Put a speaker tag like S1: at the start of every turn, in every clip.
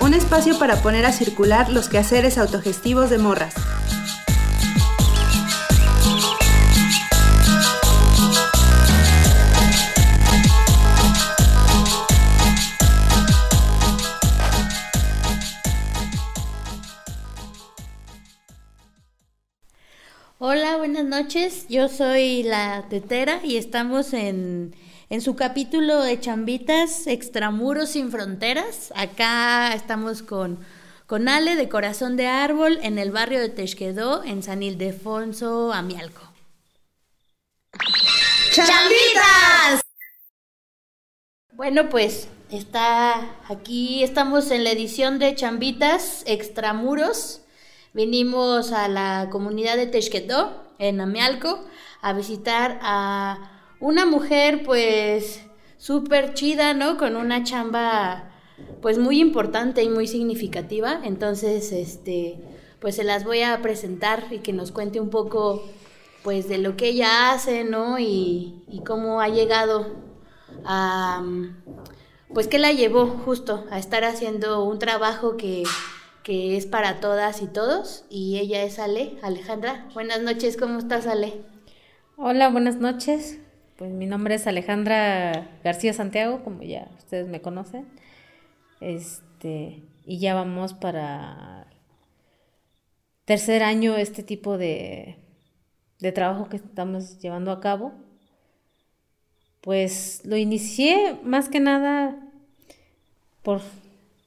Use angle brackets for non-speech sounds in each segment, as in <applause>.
S1: un espacio para poner a circular los quehaceres autogestivos de morras.
S2: Hola, buenas noches. Yo soy la tetera y estamos en, en su capítulo de Chambitas Extramuros sin Fronteras. Acá estamos con, con Ale de Corazón de Árbol en el barrio de Texquedó, en San Ildefonso, Amialco.
S3: ¡Chambitas!
S2: Bueno, pues está aquí, estamos en la edición de Chambitas Extramuros. Vinimos a la comunidad de Texquedó, en Amialco, a visitar a una mujer pues súper chida, ¿no? Con una chamba pues muy importante y muy significativa. Entonces, este, pues se las voy a presentar y que nos cuente un poco pues de lo que ella hace, ¿no? Y, y cómo ha llegado a, pues qué la llevó justo a estar haciendo un trabajo que, que es para todas y todos. Y ella es Ale, Alejandra. Buenas noches, ¿cómo estás, Ale?
S4: Hola, buenas noches. Pues mi nombre es Alejandra García Santiago, como ya ustedes me conocen. Este, y ya vamos para tercer año este tipo de, de trabajo que estamos llevando a cabo. Pues lo inicié más que nada por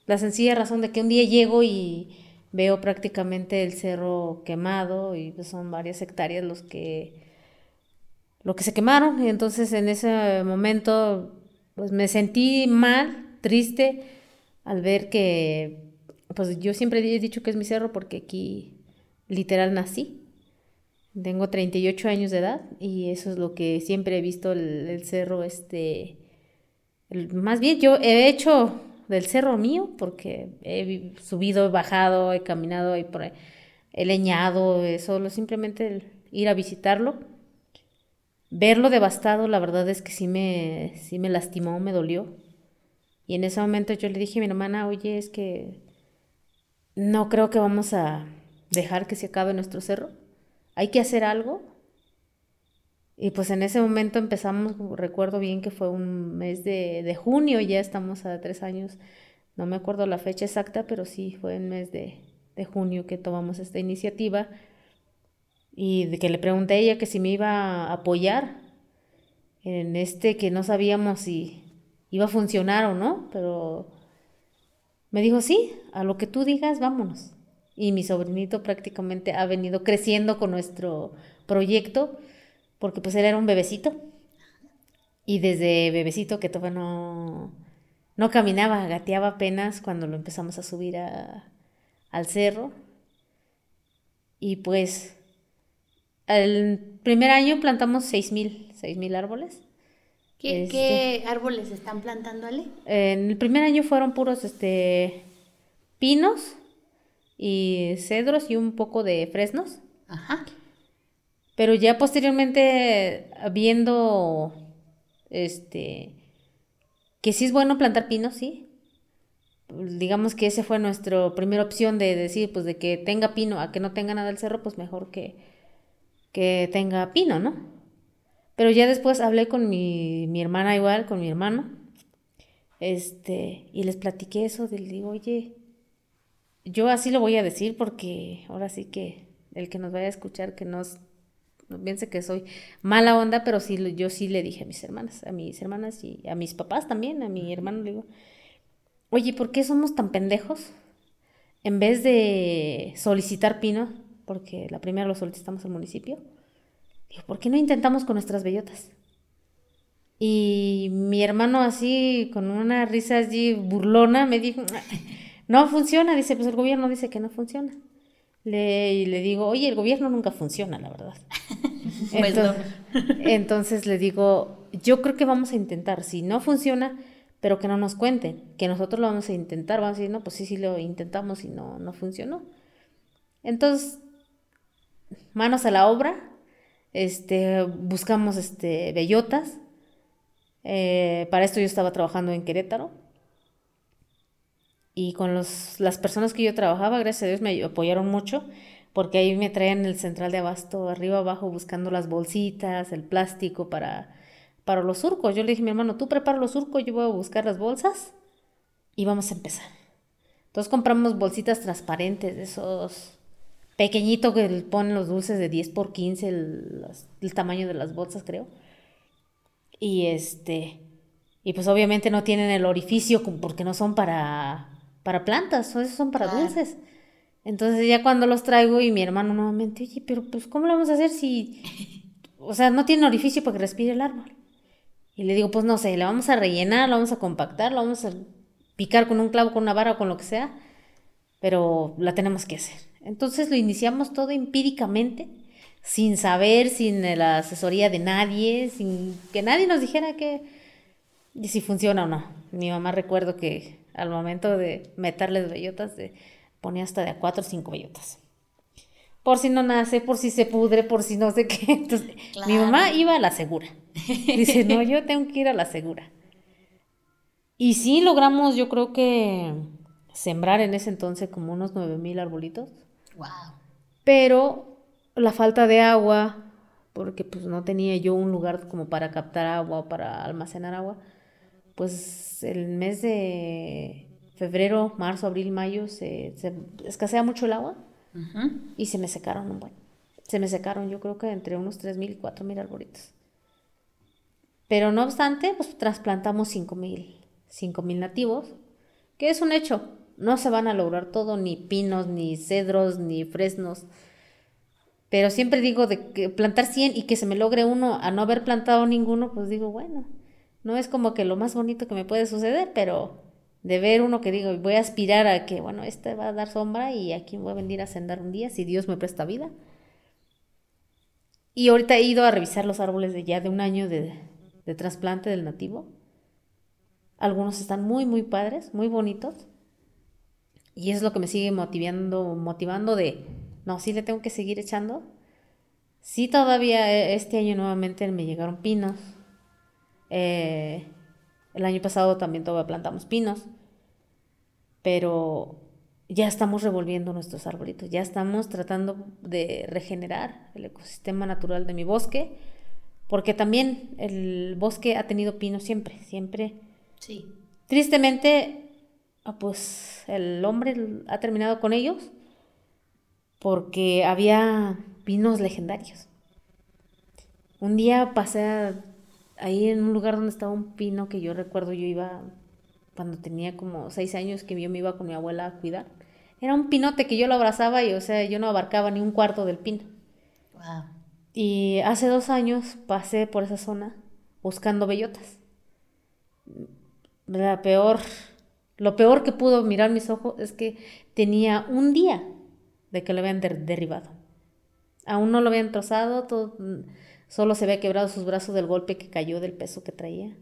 S4: la sencilla razón de que un día llego y veo prácticamente el cerro quemado y pues son varias hectáreas los que lo que se quemaron y entonces en ese momento pues me sentí mal, triste al ver que pues yo siempre he dicho que es mi cerro porque aquí literal nací. Tengo 38 años de edad y eso es lo que siempre he visto el, cerro este más bien yo he hecho del cerro mío porque he subido, bajado, he caminado y por he leñado, solo simplemente ir a visitarlo verlo devastado, la verdad es que sí me, sí me lastimó, me dolió. Y en ese momento yo le dije a mi hermana, oye, es que no creo que vamos a dejar que se acabe nuestro cerro. Hay que hacer algo. Y pues en ese momento empezamos, recuerdo bien que fue un mes de, de junio, ya estamos a tres años, no me acuerdo la fecha exacta, pero sí fue el mes de, de junio que tomamos esta iniciativa y de que le pregunté a ella que si me iba a apoyar en este que no sabíamos si iba a funcionar o no, pero me dijo, sí, a lo que tú digas, vámonos. Y mi sobrinito prácticamente ha venido creciendo con nuestro proyecto, porque pues él era un bebecito. Y desde bebecito que todavía no, no caminaba, gateaba apenas cuando lo empezamos a subir a, al cerro. Y pues el primer año plantamos 6.000 mil árboles.
S2: ¿Qué,
S4: Este,
S2: ¿Qué, árboles están plantando, Ale?
S4: En el primer año fueron puros este, pinos y cedros y un poco de fresnos.
S2: Ajá.
S4: Pero ya posteriormente, viendo este, que sí es bueno plantar pinos, sí. Digamos que esa fue nuestra primera opción de decir, pues de que tenga pino a que no tenga nada el cerro, pues mejor que, que tenga pino, ¿no? Pero ya después hablé con mi, mi hermana igual, con mi hermano, este, y les platiqué eso, le digo, oye, yo así lo voy a decir porque ahora sí que el que nos vaya a escuchar, que nos, no piense que soy mala onda, pero sí, yo sí le dije a mis hermanas, a mis hermanas y a mis papás también, a mi hermano le digo, oye, ¿por qué somos tan pendejos? En vez de solicitar pino, porque la primera lo solicitamos al municipio. Digo, ¿por qué no intentamos con nuestras bellotas? Y mi hermano así, con una risa así burlona, me dijo, no funciona, dice, pues el gobierno dice que no funciona. Le, y le digo, oye, el gobierno nunca funciona, la verdad. <laughs>
S2: Pues
S4: entonces, <laughs> entonces le digo, yo creo que vamos a intentar, si no funciona, pero que no nos cuenten, que nosotros lo vamos a intentar, vamos a decir, no, pues sí, sí lo intentamos y no, no funcionó. Entonces, manos a la obra, este, buscamos este, bellotas, Eh, para esto yo estaba trabajando en Querétaro. Y con los, las personas que yo trabajaba, gracias a Dios, me apoyaron mucho, porque ahí me traían el central de abasto arriba abajo buscando las bolsitas, el plástico para, para los surcos. Yo le dije a mi hermano, tú prepara los surcos, yo voy a buscar las bolsas y vamos a empezar. Entonces compramos bolsitas transparentes, esos pequeñitos que ponen los dulces de 10 por 15, el, el tamaño de las bolsas, creo. Y este, y pues obviamente no tienen el orificio porque no son para para plantas, son para dulces. Entonces ya cuando los traigo y mi hermano nuevamente, oye, pero pues ¿cómo lo vamos a hacer si, o sea, no tiene orificio para que respire el árbol? Y le digo, pues no sé, le vamos a rellenar, lo vamos a compactar, lo vamos a picar con un clavo, con una vara o con lo que sea, pero la tenemos que hacer. Entonces lo iniciamos todo empíricamente, sin saber, sin la asesoría de nadie, sin que nadie nos dijera que si funciona o no. Mi mamá recuerdo que al momento de meterles bellotas, de, ponía hasta de a cuatro o cinco bellotas. Por si no nace, por si se pudre, por si no sé qué. <laughs> Entonces, mi mamá iba a la segura. Dice, no, yo tengo que ir a la segura. Y sí logramos, yo creo que sembrar en ese entonces como unos nueve mil arbolitos.
S2: Wow.
S4: Pero la falta de agua, porque pues no tenía yo un lugar como para captar agua o para almacenar agua, pues el mes de febrero, marzo, abril, mayo se, escasea mucho el agua y se me secaron un buen. Se me secaron, yo creo que entre unos 3.000 y 4.000 arbolitos. Pero no obstante, pues trasplantamos 5.000 mil nativos, que es un hecho. No se van a lograr todo, ni pinos, ni cedros, ni fresnos. Pero siempre digo de que plantar 100 y que se me logre uno a no haber plantado ninguno, pues digo, bueno, no es como que lo más bonito que me puede suceder, pero de ver uno que digo, voy a aspirar a que, bueno, este va a dar sombra y aquí voy a venir a sendar un día, si Dios me presta vida. Y ahorita he ido a revisar los árboles de ya de un año de, de trasplante del nativo. Algunos están muy, muy padres, muy bonitos. Y es lo que me sigue motivando, motivando de, no, sí le tengo que seguir echando. Sí, todavía eh, este año nuevamente me llegaron pinos, eh, el año pasado también todavía plantamos pinos, pero ya estamos revolviendo nuestros arbolitos, ya estamos tratando de regenerar el ecosistema natural de mi bosque, porque también el bosque ha tenido pinos siempre, siempre.
S2: Sí.
S4: Tristemente, pues el hombre ha terminado con ellos porque había pinos legendarios. Un día pasé ahí en un lugar donde estaba un pino que yo recuerdo yo iba cuando tenía como seis años que yo me iba con mi abuela a cuidar. Era un pinote que yo lo abrazaba y, o sea, yo no abarcaba ni un cuarto del pino. Y hace dos años pasé por esa zona buscando bellotas. La peor, lo peor que pudo mirar mis ojos es que tenía un día de que lo habían derribado. Aún no lo habían trozado, todo Solo se había quebrado sus brazos del golpe que cayó del peso que traía.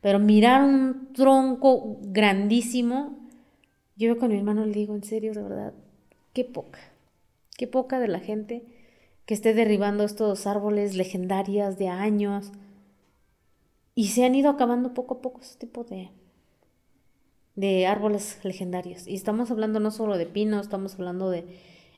S4: Pero mirar un tronco grandísimo, yo con mi hermano le digo, en serio, de verdad, qué poca, qué poca de la gente que esté derribando estos árboles legendarios de años. Y se han ido acabando poco a poco ese tipo de, de árboles legendarios. Y estamos hablando no solo de pinos, estamos hablando de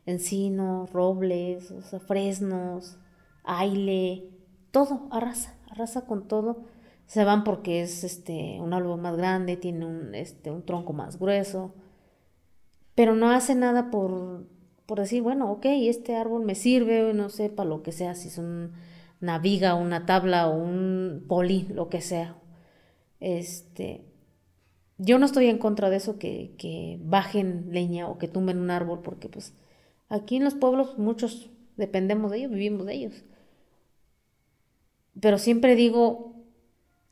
S4: encinos, robles, fresnos, aile, todo, arrasa, arrasa con todo. Se van porque es este, un árbol más grande, tiene un, este, un tronco más grueso, pero no hace nada por, por decir, bueno, ok, este árbol me sirve, no sé, para lo que sea, si es una viga, una tabla o un poli, lo que sea. Este, yo no estoy en contra de eso, que, que bajen leña o que tumben un árbol, porque pues aquí en los pueblos muchos dependemos de ellos, vivimos de ellos. Pero siempre digo,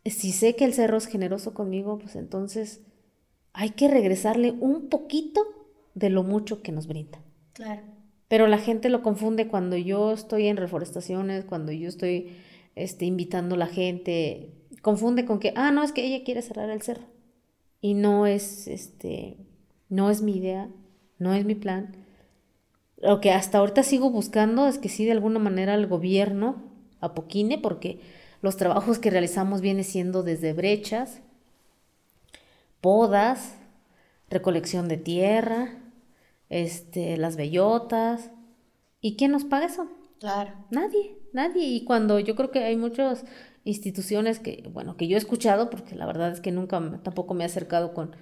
S4: si sé que el cerro es generoso conmigo, pues entonces hay que regresarle un poquito de lo mucho que nos brinda.
S2: Claro.
S4: Pero la gente lo confunde cuando yo estoy en reforestaciones, cuando yo estoy este, invitando a la gente, confunde con que, ah, no, es que ella quiere cerrar el cerro. Y no es, este, no es mi idea, no es mi plan. Lo que hasta ahorita sigo buscando es que sí, de alguna manera el gobierno Apoquine, porque los trabajos que realizamos viene siendo desde brechas, podas, recolección de tierra, este, las bellotas. ¿Y quién nos paga eso?
S2: Claro.
S4: Nadie, nadie. Y cuando yo creo que hay muchas instituciones que, bueno, que yo he escuchado, porque la verdad es que nunca tampoco me he acercado con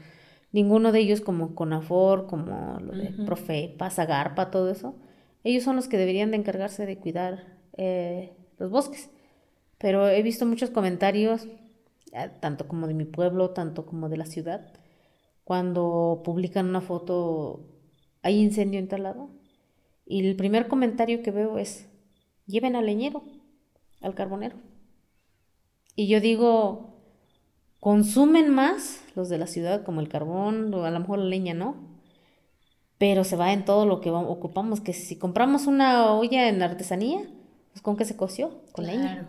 S4: ninguno de ellos como Conafor, como lo de Profepa, Zagarpa, todo eso. Ellos son los que deberían de encargarse de cuidar eh, los bosques. Pero he visto muchos comentarios, eh, tanto como de mi pueblo, tanto como de la ciudad, cuando publican una foto, hay incendio en tal lado. Y el primer comentario que veo es, lleven al leñero, al carbonero. Y yo digo, consumen más los de la ciudad, como el carbón, o a lo mejor la leña, ¿no? Pero se va en todo lo que ocupamos, que si compramos una olla en artesanía, pues con qué se coció, con
S2: Claro.
S4: leña.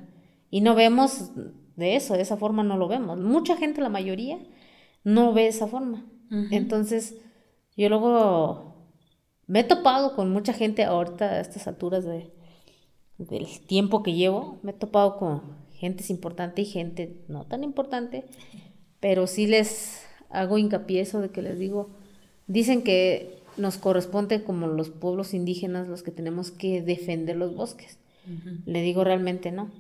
S4: Y no vemos de eso, de esa forma no lo vemos. Mucha gente, la mayoría, no ve esa forma. Entonces, yo luego me he topado con mucha gente ahorita a estas alturas de, del tiempo que llevo, me he topado con gente importante y gente no tan importante, pero sí les hago hincapié eso de que les digo, dicen que nos corresponde como los pueblos indígenas los que tenemos que defender los bosques. Le digo realmente no.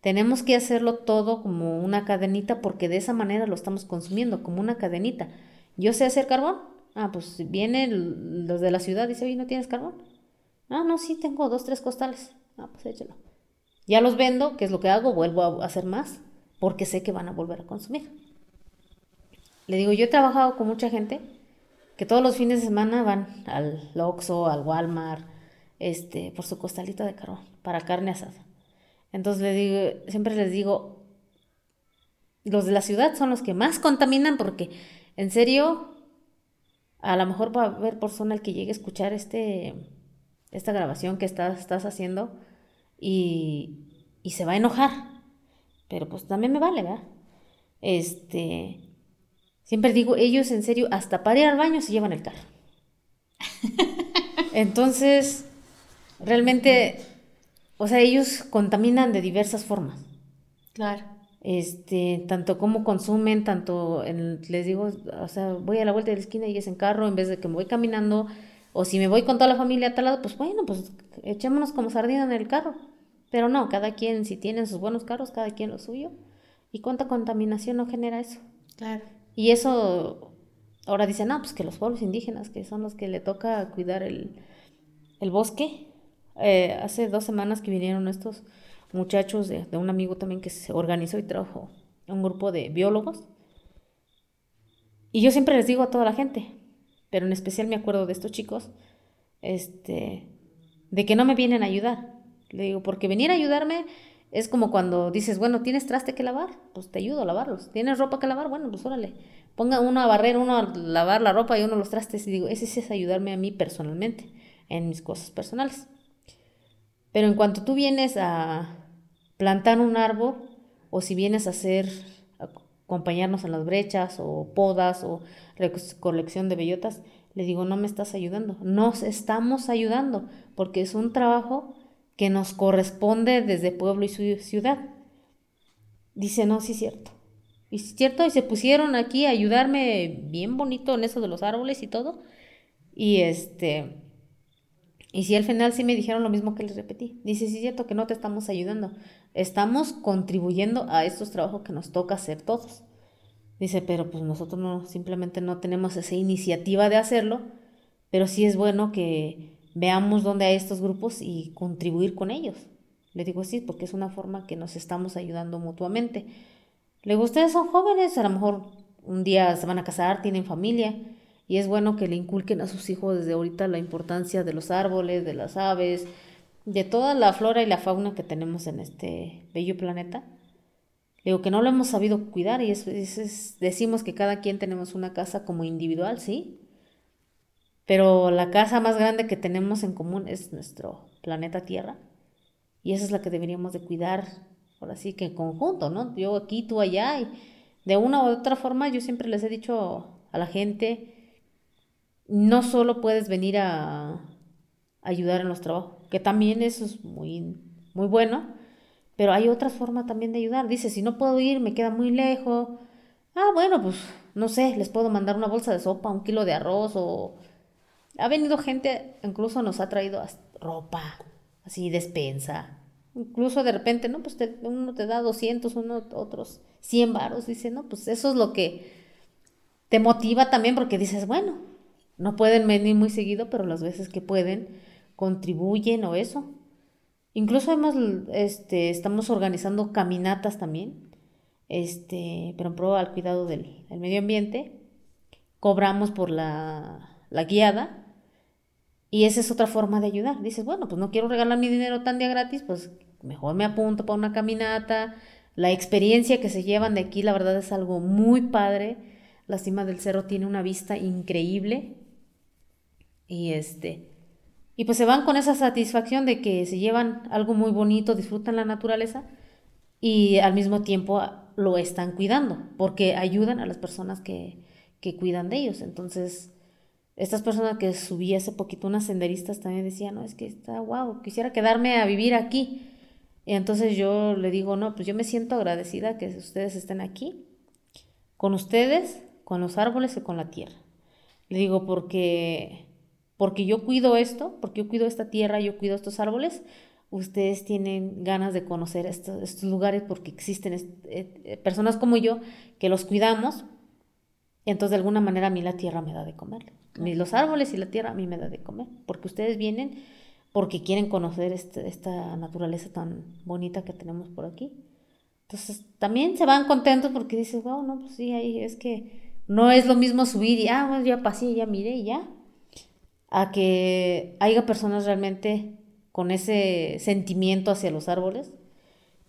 S4: Tenemos que hacerlo todo como una cadenita porque de esa manera lo estamos consumiendo, como una cadenita. Yo sé hacer carbón. Ah, pues vienen los de la ciudad y dice, oye, ¿no tienes carbón? Ah, no, sí, tengo dos, tres costales. Ah, pues échalo. Ya los vendo, ¿qué es lo que hago? Vuelvo a hacer más porque sé que van a volver a consumir. Le digo, yo he trabajado con mucha gente que todos los fines de semana van al Oxxo, al Walmart, este, por su costalito de carbón, para carne asada. Entonces le digo, siempre les digo, los de la ciudad son los que más contaminan porque, en serio, a lo mejor va a haber persona el que llegue a escuchar este, esta grabación que estás, estás haciendo y, y se va a enojar. Pero pues también me vale, ¿verdad? Este, siempre digo, ellos en serio, hasta para ir al baño se llevan el carro. <laughs> Entonces, realmente, o sea, ellos contaminan de diversas formas.
S2: Claro.
S4: Este, tanto como consumen, tanto en- les digo, o sea, voy a la vuelta de la esquina y es en carro en vez de que me voy caminando, o si me voy con toda la familia a tal lado, pues bueno, pues echémonos como sardina en el carro. Pero no, cada quien, si tienen sus buenos carros, cada quien lo suyo. ¿Y cuánta contaminación no genera eso?
S2: Claro.
S4: Y eso, ahora dicen, no, pues que los pueblos indígenas, que son los que le toca cuidar el, el bosque. Eh, hace dos semanas que vinieron estos muchachos de, de un amigo también que se organizó y trajo un grupo de biólogos. Y yo siempre les digo a toda la gente, pero en especial me acuerdo de estos chicos, este, de que no me vienen a ayudar. Le digo, porque venir a ayudarme es como cuando dices, bueno, ¿tienes traste que lavar? Pues te ayudo a lavarlos. ¿Tienes ropa que lavar? Bueno, pues órale. Ponga uno a barrer, uno a lavar la ropa y uno los trastes. Y digo, ese sí es ayudarme a mí personalmente, en mis cosas personales. Pero en cuanto tú vienes a plantar un árbol, o si vienes a hacer, a acompañarnos en las brechas, o podas, o recolección de bellotas, le digo, no me estás ayudando. Nos estamos ayudando, porque es un trabajo que nos corresponde desde pueblo y su ciudad. Dice, no, sí es cierto. Y sí es cierto, y se pusieron aquí a ayudarme bien bonito en eso de los árboles y todo. Y este, y si al final sí me dijeron lo mismo que les repetí. Dice, sí es cierto que no te estamos ayudando. Estamos contribuyendo a estos trabajos que nos toca hacer todos. Dice, pero pues nosotros no, simplemente no tenemos esa iniciativa de hacerlo, pero sí es bueno que veamos dónde hay estos grupos y contribuir con ellos. Le digo, sí, porque es una forma que nos estamos ayudando mutuamente. Le digo, ustedes son jóvenes, a lo mejor un día se van a casar, tienen familia, y es bueno que le inculquen a sus hijos desde ahorita la importancia de los árboles, de las aves, de toda la flora y la fauna que tenemos en este bello planeta. Le digo que no lo hemos sabido cuidar y es, es- decimos que cada quien tenemos una casa como individual, sí, pero la casa más grande que tenemos en común es nuestro planeta Tierra y esa es la que deberíamos de cuidar, ahora sí que en conjunto, ¿no? Yo aquí, tú allá y de una u otra forma yo siempre les he dicho a la gente, no solo puedes venir a ayudar en los trabajos, que también eso es muy, muy bueno, Pero hay otras formas también de ayudar. Dice, si no puedo ir, me queda muy lejos. Ah, bueno, pues no sé, les puedo mandar una bolsa de sopa, un kilo de arroz o... Ha venido gente, incluso nos ha traído ropa, así, despensa. Incluso de repente, no, pues uno te da 200, uno, otros 100 varos. Dice, no, pues eso es lo que te motiva también porque dices, bueno, no pueden venir muy seguido, pero las veces que pueden contribuyen o eso. Incluso hemos, este, estamos organizando caminatas también, este, pero en pro al cuidado del, medio ambiente. Cobramos por la, la, guiada y esa es otra forma de ayudar. Dices, bueno, pues no quiero regalar mi dinero tan día gratis, pues mejor me apunto para una caminata. La experiencia que se llevan de aquí, la verdad es algo muy padre. La cima del cerro tiene una vista increíble. Y este, y pues se van con esa satisfacción de que se llevan algo muy bonito, disfrutan la naturaleza y al mismo tiempo lo están cuidando, porque ayudan a las personas que, que cuidan de ellos. Entonces, estas personas que subí hace poquito, unas senderistas también decían, no, es que está wow, quisiera quedarme a vivir aquí. Y entonces yo le digo, no, pues yo me siento agradecida que ustedes estén aquí, con ustedes, con los árboles y con la tierra. Le digo, porque porque yo cuido esto, porque yo cuido esta tierra, yo cuido estos árboles, ustedes tienen ganas de conocer estos, lugares porque existen eh, eh, personas como yo que los cuidamos. Entonces de alguna manera a mí la tierra me da de comer. Los árboles y la tierra a mí me da de comer. Porque ustedes vienen porque quieren conocer este, esta naturaleza tan bonita que tenemos por aquí. Entonces también se van contentos porque dices, wow, no, pues sí, ahí es que no es lo mismo subir y, ah, bueno, ya pasé, ya miré y ya a que haya personas realmente con ese sentimiento hacia los árboles.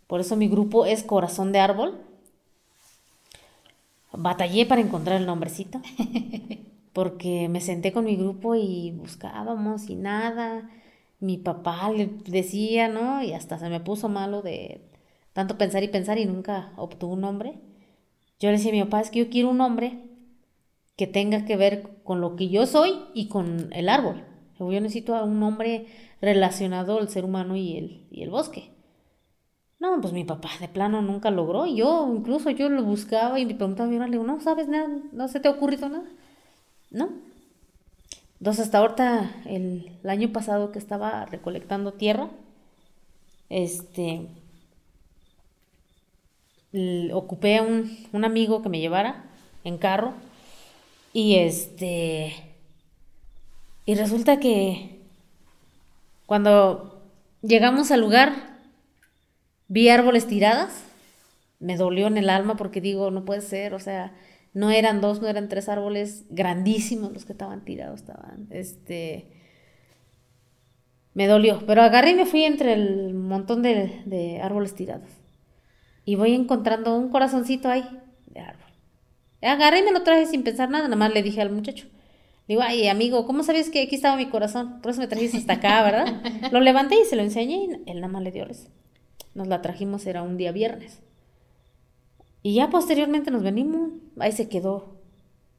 S4: Por eso mi grupo es Corazón de Árbol. Batallé para encontrar el nombrecito, <laughs> porque me senté con mi grupo y buscábamos y nada. Mi papá le decía, ¿no? Y hasta se me puso malo de tanto pensar y pensar y nunca obtuvo un nombre. Yo le decía a mi papá, es que yo quiero un nombre que tenga que ver con lo que yo soy y con el árbol. Yo necesito a un hombre relacionado al ser humano y el, y el bosque. No, pues mi papá de plano nunca logró. Yo, incluso yo lo buscaba y me preguntaba, le digo, no sabes nada, no se te ha ocurrido nada. ¿No? Entonces, hasta ahorita, el, el año pasado que estaba recolectando tierra, este, ocupé a un, un amigo que me llevara en carro y este. Y resulta que cuando llegamos al lugar, vi árboles tiradas. Me dolió en el alma porque digo, no puede ser, o sea, no eran dos, no eran tres árboles grandísimos los que estaban tirados, estaban, este, me dolió, pero agarré y me fui entre el montón de, de árboles tirados y voy encontrando un corazoncito ahí de árbol. Agarré y me lo traje sin pensar nada, nada más le dije al muchacho. Le digo, ay, amigo, ¿cómo sabías que aquí estaba mi corazón? Por eso me trajiste hasta acá, ¿verdad? <laughs> lo levanté y se lo enseñé y él nada más le dio risa. Nos la trajimos, era un día viernes. Y ya posteriormente nos venimos, ahí se quedó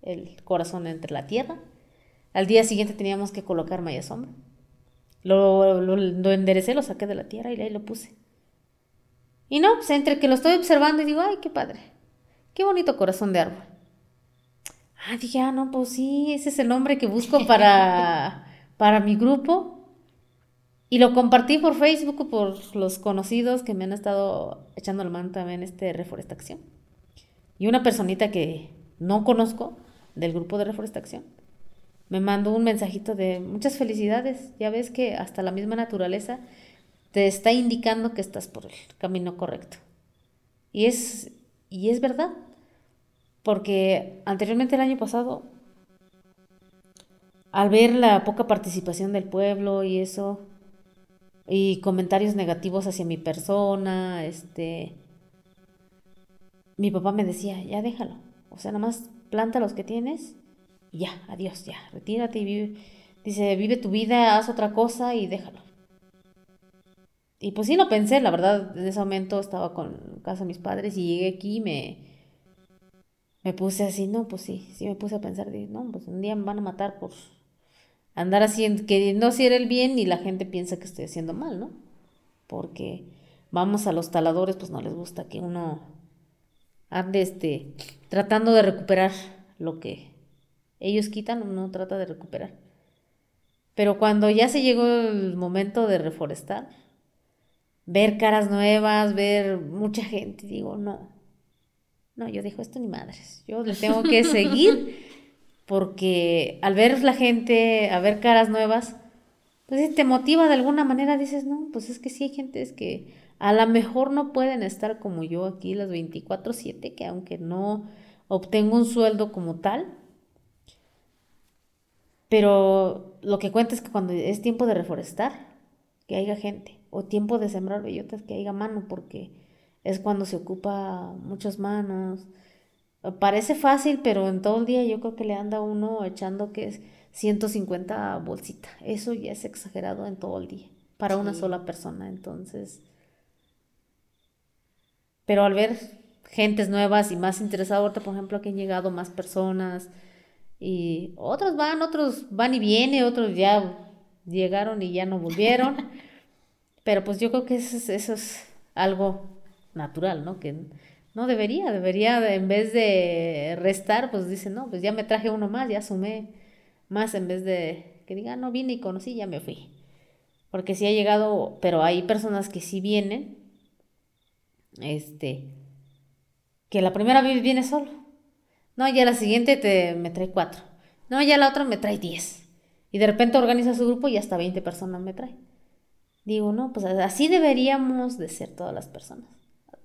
S4: el corazón entre la tierra. Al día siguiente teníamos que colocar malla sombra. Lo, lo, lo, enderecé, lo saqué de la tierra y ahí lo puse. Y no, pues entre que lo estoy observando y digo, ay, qué padre. Qué bonito corazón de árbol. Ah, dije, ah, no, pues sí, ese es el nombre que busco para, <laughs> para mi grupo. Y lo compartí por Facebook por los conocidos que me han estado echando la mano también este reforestación. Y una personita que no conozco del grupo de reforestación me mandó un mensajito de muchas felicidades. Ya ves que hasta la misma naturaleza te está indicando que estás por el camino correcto. Y es, y es verdad. Porque anteriormente el año pasado, al ver la poca participación del pueblo y eso, y comentarios negativos hacia mi persona, este, mi papá me decía, ya déjalo, o sea, nada más planta los que tienes y ya, adiós, ya, retírate y vive, dice, vive tu vida, haz otra cosa y déjalo. Y pues sí lo pensé, la verdad, en ese momento estaba con casa de mis padres y llegué aquí y me, me puse así, no, pues sí, sí me puse a pensar, no, pues un día me van a matar por andar haciendo, que no hacer el bien y la gente piensa que estoy haciendo mal, ¿no? Porque vamos a los taladores, pues no les gusta que uno ande este, tratando de recuperar lo que ellos quitan, uno trata de recuperar. Pero cuando ya se llegó el momento de reforestar, ver caras nuevas, ver mucha gente, digo, no, no, yo digo, esto ni madres, yo le tengo que <laughs> seguir porque al ver la gente, a ver caras nuevas, pues te motiva de alguna manera, dices, no, pues es que sí hay gente es que a lo mejor no pueden estar como yo aquí las 24/7, que aunque no obtengo un sueldo como tal, pero lo que cuenta es que cuando es tiempo de reforestar, que haya gente, o tiempo de sembrar bellotas, que haya mano, porque es cuando se ocupa muchas manos. Parece fácil, pero en todo el día yo creo que le anda uno echando que es 150 bolsitas. Eso ya es exagerado en todo el día, para una sola persona. Entonces, pero al ver gentes nuevas y más interesadas, ahorita por ejemplo que han llegado más personas y otros van, otros van y vienen, otros ya llegaron y ya no volvieron. <laughs> Pero pues yo creo que eso es, eso es algo natural, ¿no? Que no debería, debería en vez de restar, pues dice, no, pues ya me traje uno más, ya sumé más en vez de que diga, no vine y conocí, ya me fui. Porque sí ha llegado, pero hay personas que sí vienen, este, que la primera vez viene solo. No, ya la siguiente te, me trae cuatro. No, ya la otra me trae diez. Y de repente organiza su grupo y hasta 20 personas me trae. Digo, no, pues así deberíamos de ser todas las personas.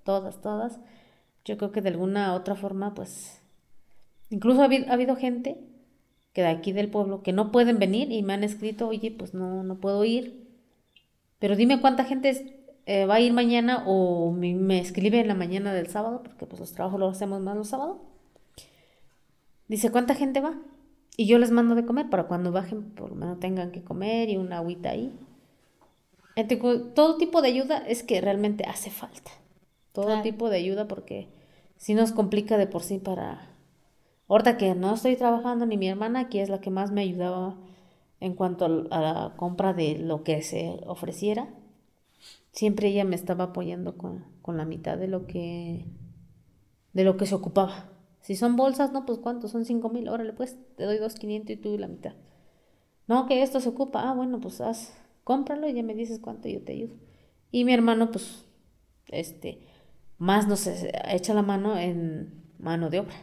S4: Todas, todas. Yo creo que de alguna otra forma, pues... Incluso ha habido, gente que de aquí del pueblo que no pueden venir y me han escrito, oye, pues no, no puedo ir. Pero dime cuánta gente eh, va a ir mañana o me, me, escribe en la mañana del sábado, porque pues los trabajos los hacemos más los sábados. Dice, ¿cuánta gente va? Y yo les mando de comer para cuando bajen, por lo menos tengan que comer y una agüita ahí. Entonces, todo tipo de ayuda es que realmente hace falta. Todo tipo de ayuda porque si nos complica de por sí para... Ahorita que no estoy trabajando, ni mi hermana, que es la que más me ayudaba en cuanto a la compra de lo que se ofreciera, siempre ella me estaba apoyando con, con la mitad de lo que de lo que se ocupaba. Si son bolsas, no, pues cuánto, son cinco mil, órale, pues te doy dos quinientos y tú la mitad. No, que esto se ocupa, ah, bueno, pues haz, cómpralo y ya me dices cuánto y yo te ayudo. Y mi hermano, pues, este, más nos echa la mano en mano de obra.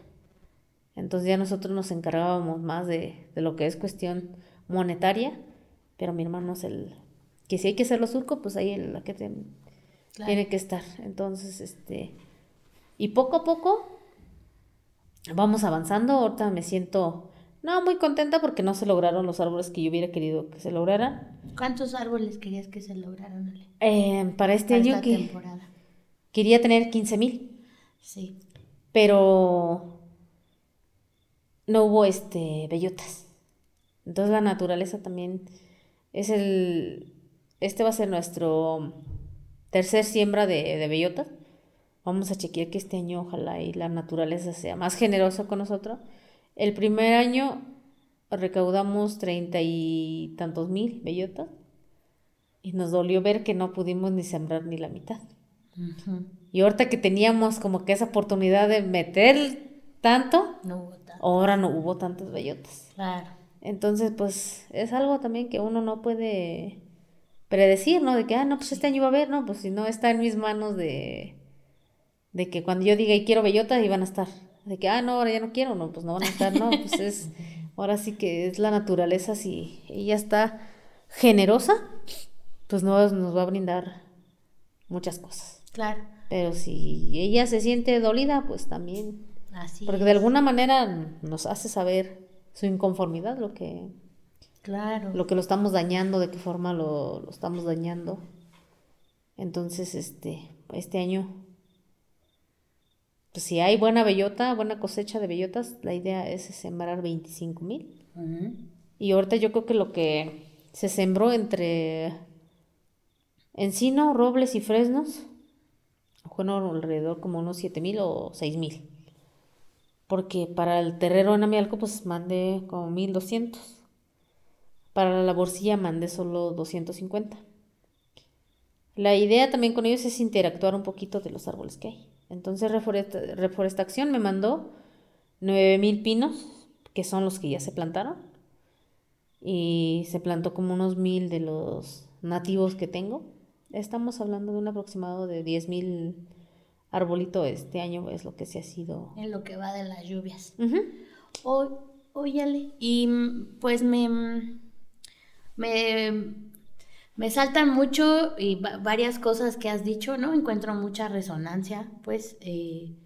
S4: Entonces ya nosotros nos encargábamos más de, de lo que es cuestión monetaria, pero mi hermano es el que si hay que hacerlo surco, pues ahí la que tiene que estar. Entonces, este, y poco a poco vamos avanzando. Ahorita me siento, no, muy contenta porque no se lograron los árboles que yo hubiera querido que se lograran.
S2: ¿Cuántos árboles querías que se lograran?
S4: Eh, para este año que temporada. Quería tener 15 mil.
S2: Sí.
S4: Pero no hubo este bellotas. Entonces la naturaleza también es el este va a ser nuestro tercer siembra de, de bellotas. Vamos a chequear que este año ojalá y la naturaleza sea más generosa con nosotros. El primer año recaudamos treinta y tantos mil bellotas y nos dolió ver que no pudimos ni sembrar ni la mitad. Y ahorita que teníamos como que esa oportunidad de meter tanto, ahora no hubo tantas bellotas.
S2: Claro.
S4: Entonces, pues es algo también que uno no puede predecir, ¿no? De que, ah, no, pues este año va a haber, no, pues si no está en mis manos de, de que cuando yo diga y quiero bellotas, y van a estar. De que, ah, no, ahora ya no quiero, no, pues no van a estar, no, pues es, <laughs> ahora sí que es la naturaleza, si ella está generosa, pues no, nos va a brindar muchas cosas.
S2: Claro.
S4: Pero si ella se siente dolida, pues también.
S2: Así
S4: porque de alguna manera nos hace saber su inconformidad, lo que
S2: Claro.
S4: Lo que lo estamos dañando, de qué forma lo, lo estamos dañando. Entonces, este, este año, pues si hay buena bellota, buena cosecha de bellotas, la idea es sembrar 25 mil. Y ahorita yo creo que lo que se sembró entre encino, robles y fresnos, bueno, alrededor como unos 7 mil o 6 mil. Porque para el terrero en Amialco, pues mandé como 1200. Para la laborcilla mandé solo 250. La idea también con ellos es interactuar un poquito de los árboles que hay. Entonces Reforestación me mandó 9000 pinos, que son los que ya se plantaron. Y se plantó como unos mil de los nativos que tengo. Estamos hablando de un aproximado de 10.000 arbolitos este año, es lo que se ha sido.
S2: En lo que va de las lluvias. óyale. Y mm, pues me, mm, me, me saltan mucho y varias cosas que has dicho, ¿no? Encuentro mucha resonancia, pues, eh,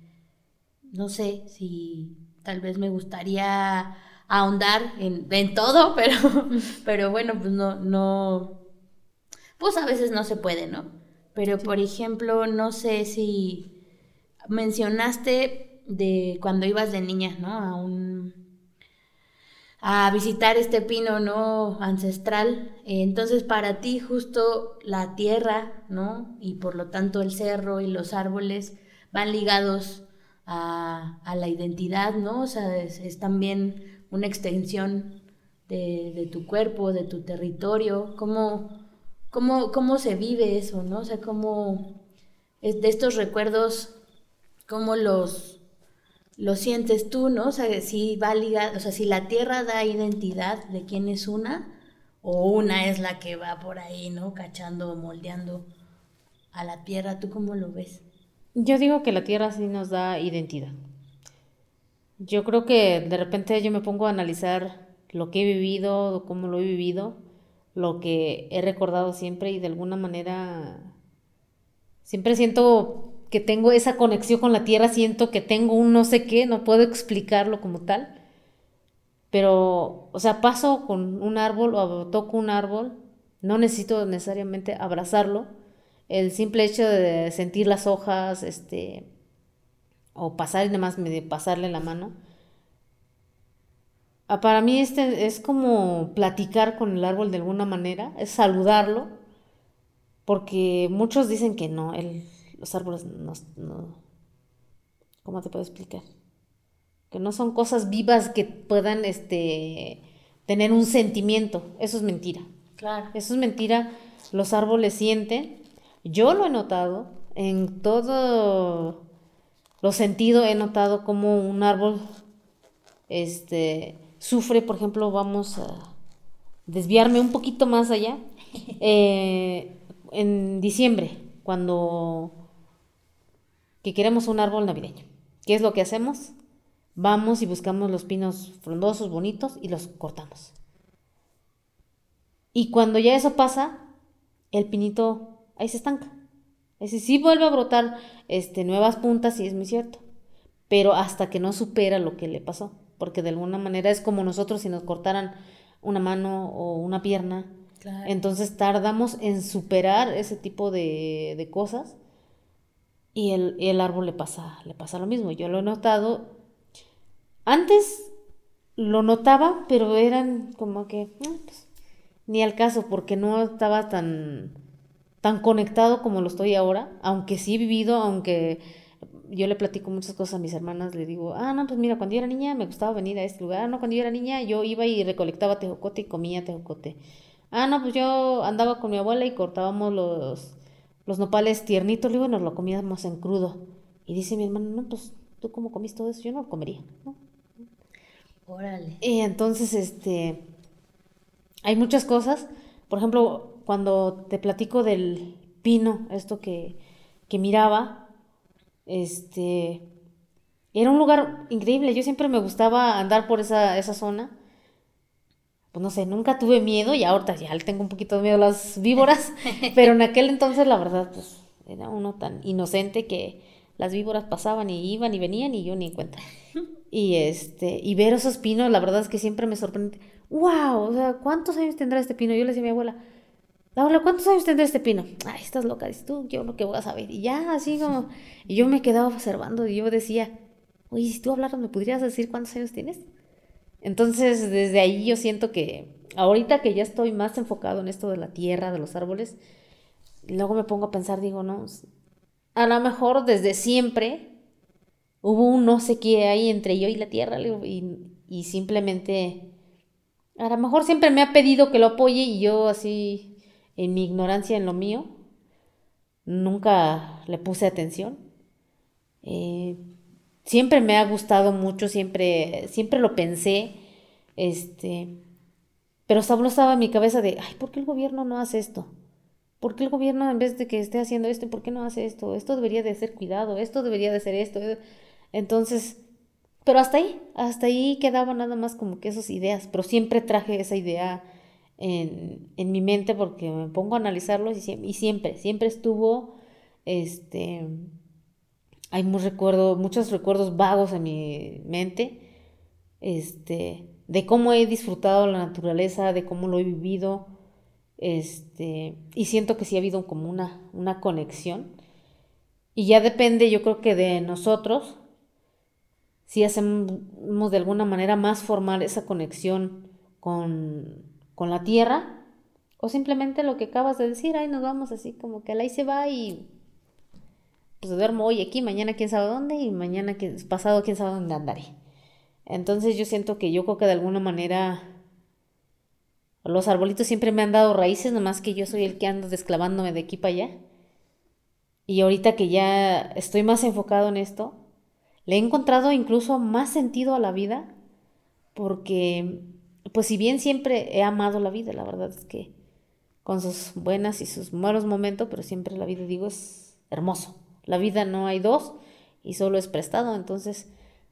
S2: no sé si tal vez me gustaría ahondar en, en todo, <laughs> pero, pero bueno, pues no, no, pues a veces no se puede, ¿no? Pero por ejemplo, no sé si mencionaste de cuando ibas de niña, ¿no? A un a visitar este pino no ancestral. Entonces, para ti justo la tierra, ¿no? Y por lo tanto el cerro y los árboles van ligados a, la identidad, ¿no? O sea, es, también una extensión de, tu cuerpo, de tu territorio. ¿Cómo, cómo, cómo se vive eso, ¿no? O sea, cómo de estos recuerdos, cómo los lo sientes tú, ¿no? O sea, si va ligado, o sea, si la tierra da identidad de quién es una, o una es la que va por ahí, ¿no? Cachando, moldeando a la tierra, ¿tú cómo lo ves?
S4: Yo digo que la tierra sí nos da identidad. Yo creo que de repente yo me pongo a analizar lo que he vivido, cómo lo he vivido, lo que he recordado siempre y de alguna manera siempre siento que tengo esa conexión con la tierra, siento que tengo un no sé qué, no puedo explicarlo como tal. Pero, o sea, paso con un árbol o toco un árbol, no necesito necesariamente abrazarlo. El simple hecho de sentir las hojas, este, o pasar y más pasarle la mano. Ah, para mí este es como platicar con el árbol de alguna manera, es saludarlo, porque muchos dicen que no, el, los árboles no, ¿cómo te puedo explicar? Que no son cosas vivas que puedan este, tener un sentimiento. Eso es mentira.
S2: Claro.
S4: Eso es mentira. Los árboles sienten. Yo lo he notado. En todo lo sentido he notado como un árbol este, sufre, por ejemplo, vamos a desviarme un poquito más allá. <laughs> Eh, en diciembre, cuando que queremos un árbol navideño. ¿Qué es lo que hacemos? Vamos y buscamos los pinos frondosos, bonitos y los cortamos. Y cuando ya eso pasa, el pinito ahí se estanca. Es decir, sí vuelve a brotar este, nuevas puntas, y es muy cierto. Pero hasta que no supera lo que le pasó. Porque de alguna manera es como nosotros si nos cortaran una mano o una pierna. Entonces tardamos en superar ese tipo de, de cosas y el, árbol le pasa, le pasa lo mismo. Yo lo he notado. Antes lo notaba, pero eran como que pues, ni al caso, porque no estaba tan, tan conectado como lo estoy ahora. Aunque sí he vivido, aunque yo le platico muchas cosas a mis hermanas, le digo, ah, no, pues mira, cuando yo era niña me gustaba venir a este lugar. No, cuando yo era niña yo iba y recolectaba tejocote y comía tejocote. Ah, no, pues yo andaba con mi abuela y cortábamos los los nopales tiernitos, luego nos lo comíamos en crudo. Y dice mi hermano, no, pues tú cómo comiste todo eso, yo no lo comería,
S2: Órale.
S4: Y entonces, este, hay muchas cosas. Por ejemplo, cuando te platico del pino, esto que, que miraba, este, era un lugar increíble. Yo siempre me gustaba andar por esa, esa zona pues no sé, nunca tuve miedo y ahorita ya le tengo un poquito de miedo a las víboras, <laughs> pero en aquel entonces la verdad pues era uno tan inocente que las víboras pasaban y iban y venían y yo ni en cuenta. <laughs> Y este, y ver esos pinos, la verdad es que siempre me sorprende. ¡Wow! O sea, ¿cuántos años tendrá este pino? Yo le decía a mi abuela, abuela, ¿cuántos años tendrá este pino? Ay, estás loca, dices tú, yo lo que voy a saber. Y ya, así como, y yo me quedaba observando y yo decía, oye, si tú hablaras, ¿me podrías decir cuántos años tienes? Entonces, desde ahí yo siento que ahorita que ya estoy más enfocado en esto de la tierra, de los árboles, luego me pongo a pensar, digo, no, a lo mejor desde siempre hubo un no sé qué ahí entre yo y la tierra y, y simplemente, a lo mejor siempre me ha pedido que lo apoye y yo así, en mi ignorancia en lo mío, nunca le puse atención. Eh, siempre me ha gustado mucho, siempre, siempre lo pensé, este, pero solo estaba en mi cabeza de, ay, ¿por qué el gobierno no hace esto? ¿Por qué el gobierno en vez de que esté haciendo esto, por qué no hace esto? Esto debería de ser cuidado, esto debería de ser esto. Entonces, pero hasta ahí, hasta ahí quedaba nada más como que esas ideas, pero siempre traje esa idea en, en mi mente porque me pongo a analizarlo y, y siempre, siempre estuvo, este, hay muchos recuerdos, muchos recuerdos vagos en mi mente, este, de cómo he disfrutado la naturaleza, de cómo lo he vivido, este, y siento que sí ha habido como una, una conexión. Y ya depende, yo creo que de nosotros, si hacemos de alguna manera más formal esa conexión con, con la tierra, o simplemente lo que acabas de decir, ahí nos vamos así como que ahí se va y pues duermo hoy aquí, mañana quién sabe dónde y mañana pasado quién sabe dónde andaré. Entonces yo siento que yo creo que de alguna manera los arbolitos siempre me han dado raíces, nomás que yo soy el que ando desclavándome de aquí para allá. Y ahorita que ya estoy más enfocado en esto, le he encontrado incluso más sentido a la vida, porque, pues si bien siempre he amado la vida, la verdad es que con sus buenas y sus malos momentos, pero siempre la vida, digo, es hermoso. La vida no hay dos y solo es prestado, entonces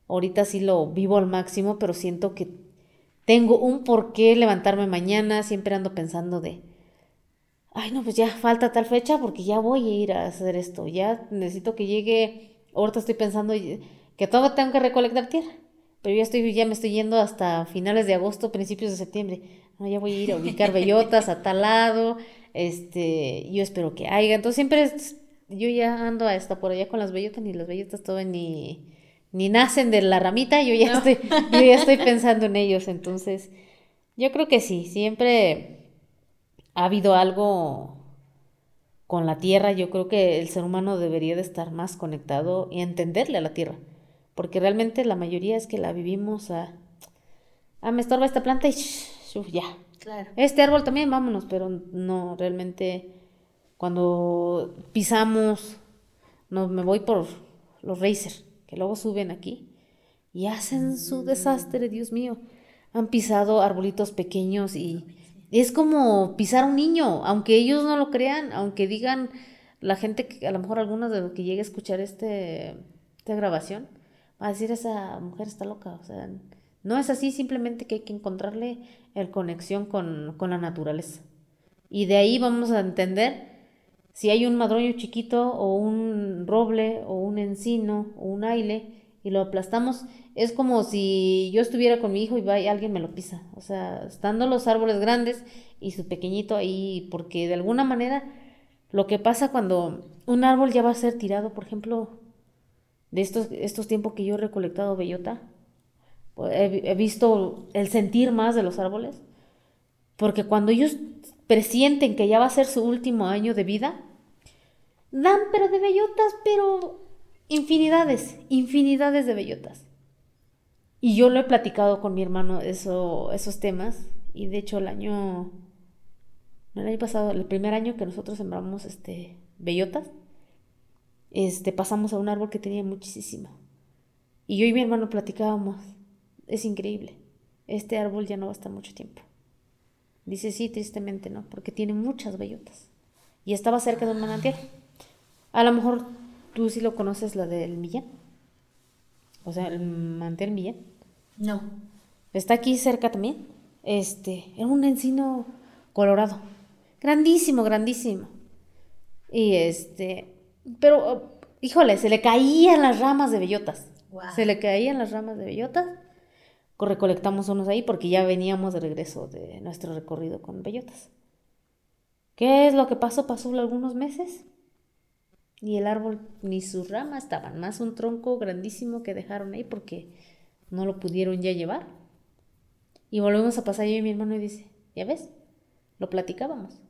S4: ahorita sí lo vivo al máximo, pero siento que tengo un por qué levantarme mañana, siempre ando pensando de, ay no, pues ya falta tal fecha porque ya voy a ir a hacer esto, ya necesito que llegue, ahorita estoy pensando que todo tengo que recolectar tierra, pero ya estoy, ya me estoy yendo hasta finales de agosto, principios de septiembre, no, ya voy a ir a ubicar bellotas a tal lado, este, yo espero que haya, entonces siempre yo ya ando hasta por allá con las bellotas, ni las bellotas todo ni ni nacen de la ramita, yo ya, estoy, yo ya estoy <laughs> pensando en ellos. Entonces, yo creo que sí, siempre ha habido algo con la tierra. Yo creo que el ser humano debería de estar más conectado y entenderle a la tierra. Porque realmente la mayoría es que la vivimos a, ah, me estorba esta planta y ya.
S2: Claro.
S4: Este árbol también, vámonos, pero no, realmente cuando pisamos, no, me voy por los racers que luego suben aquí y hacen su desastre, Dios mío. Han pisado arbolitos pequeños y es como pisar a un niño, aunque ellos no lo crean, aunque digan la gente que a lo mejor algunos de los que llegue a escuchar este, esta grabación, va a decir esa mujer está loca, o sea, no es así, simplemente que hay que encontrarle el conexión con, con la naturaleza. Y de ahí vamos a entender si hay un madroño chiquito o un roble o un encino o un aile y lo aplastamos, es como si yo estuviera con mi hijo y va y alguien me lo pisa. O sea, estando los árboles grandes y su pequeñito ahí, porque de alguna manera lo que pasa cuando un árbol ya va a ser tirado, por ejemplo, de estos, estos tiempos que yo he recolectado bellota, pues, he, visto el sentir más de los árboles, porque cuando ellos presienten que ya va a ser su último año de vida, Dan, pero de bellotas, pero infinidades, infinidades de bellotas. Y yo lo he platicado con mi hermano eso, esos temas. Y de hecho el año, el año pasado, el primer año que nosotros sembramos este, bellotas, este, pasamos a un árbol que tenía muchísimo. Y yo y mi hermano platicábamos. Es increíble. Este árbol ya no va a estar mucho tiempo. Dice, sí, tristemente no, porque tiene muchas bellotas. Y estaba cerca de un manantial. A lo mejor tú sí lo conoces, la del Millán. O sea, el mantel Millán.
S2: No.
S4: Está aquí cerca también. Este, era un encino colorado. Grandísimo, grandísimo. Y este, pero, híjole, se le caían las ramas de bellotas. Se le caían las ramas de bellotas. Recolectamos unos ahí porque ya veníamos de regreso de nuestro recorrido con bellotas. ¿Qué es lo que pasó? Pasó algunos meses y el árbol ni sus ramas estaban, más un tronco grandísimo que dejaron ahí porque no lo pudieron ya llevar. Y volvemos a pasar yo y mi hermano y dice, ¿ya ves? Lo platicábamos.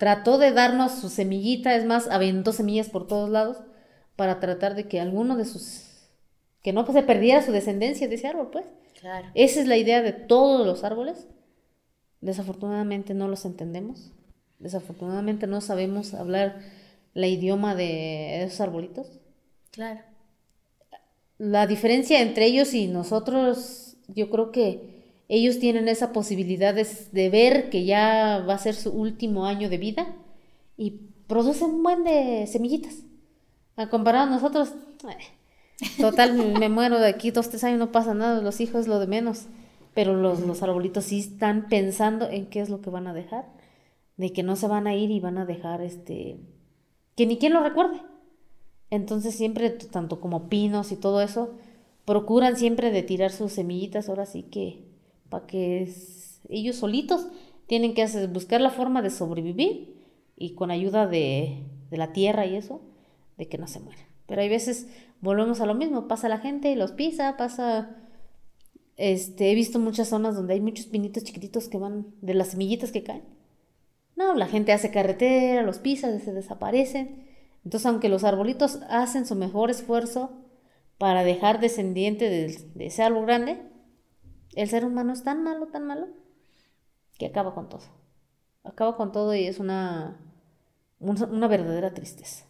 S4: Trató de darnos su semillita, es más, aventó semillas por todos lados para tratar de que alguno de sus... que no se perdiera su descendencia de ese árbol, pues.
S2: Claro.
S4: Esa es la idea de todos los árboles. Desafortunadamente no los entendemos. Desafortunadamente no sabemos hablar la idioma de esos arbolitos.
S2: Claro.
S4: La diferencia entre ellos y nosotros, yo creo que ellos tienen esa posibilidad de, de ver que ya va a ser su último año de vida y producen un buen de semillitas. A comparado a nosotros, eh, total, <laughs> me muero de aquí dos, tres años, no pasa nada, los hijos es lo de menos. Pero los, los arbolitos sí están pensando en qué es lo que van a dejar, de que no se van a ir y van a dejar este, que ni quien lo recuerde. Entonces siempre, tanto como pinos y todo eso, procuran siempre de tirar sus semillitas, ahora sí que, para que ellos solitos tienen que hacer, buscar la forma de sobrevivir y con ayuda de, de la tierra y eso, de que no se mueran. Pero hay veces volvemos a lo mismo, pasa la gente y los pisa, pasa... Este, he visto muchas zonas donde hay muchos pinitos chiquititos que van de las semillitas que caen. No, la gente hace carretera, los pisa, se desaparecen. Entonces, aunque los arbolitos hacen su mejor esfuerzo para dejar descendiente de, de ese árbol grande, el ser humano es tan malo, tan malo, que acaba con todo. Acaba con todo y es una, una, verdadera tristeza.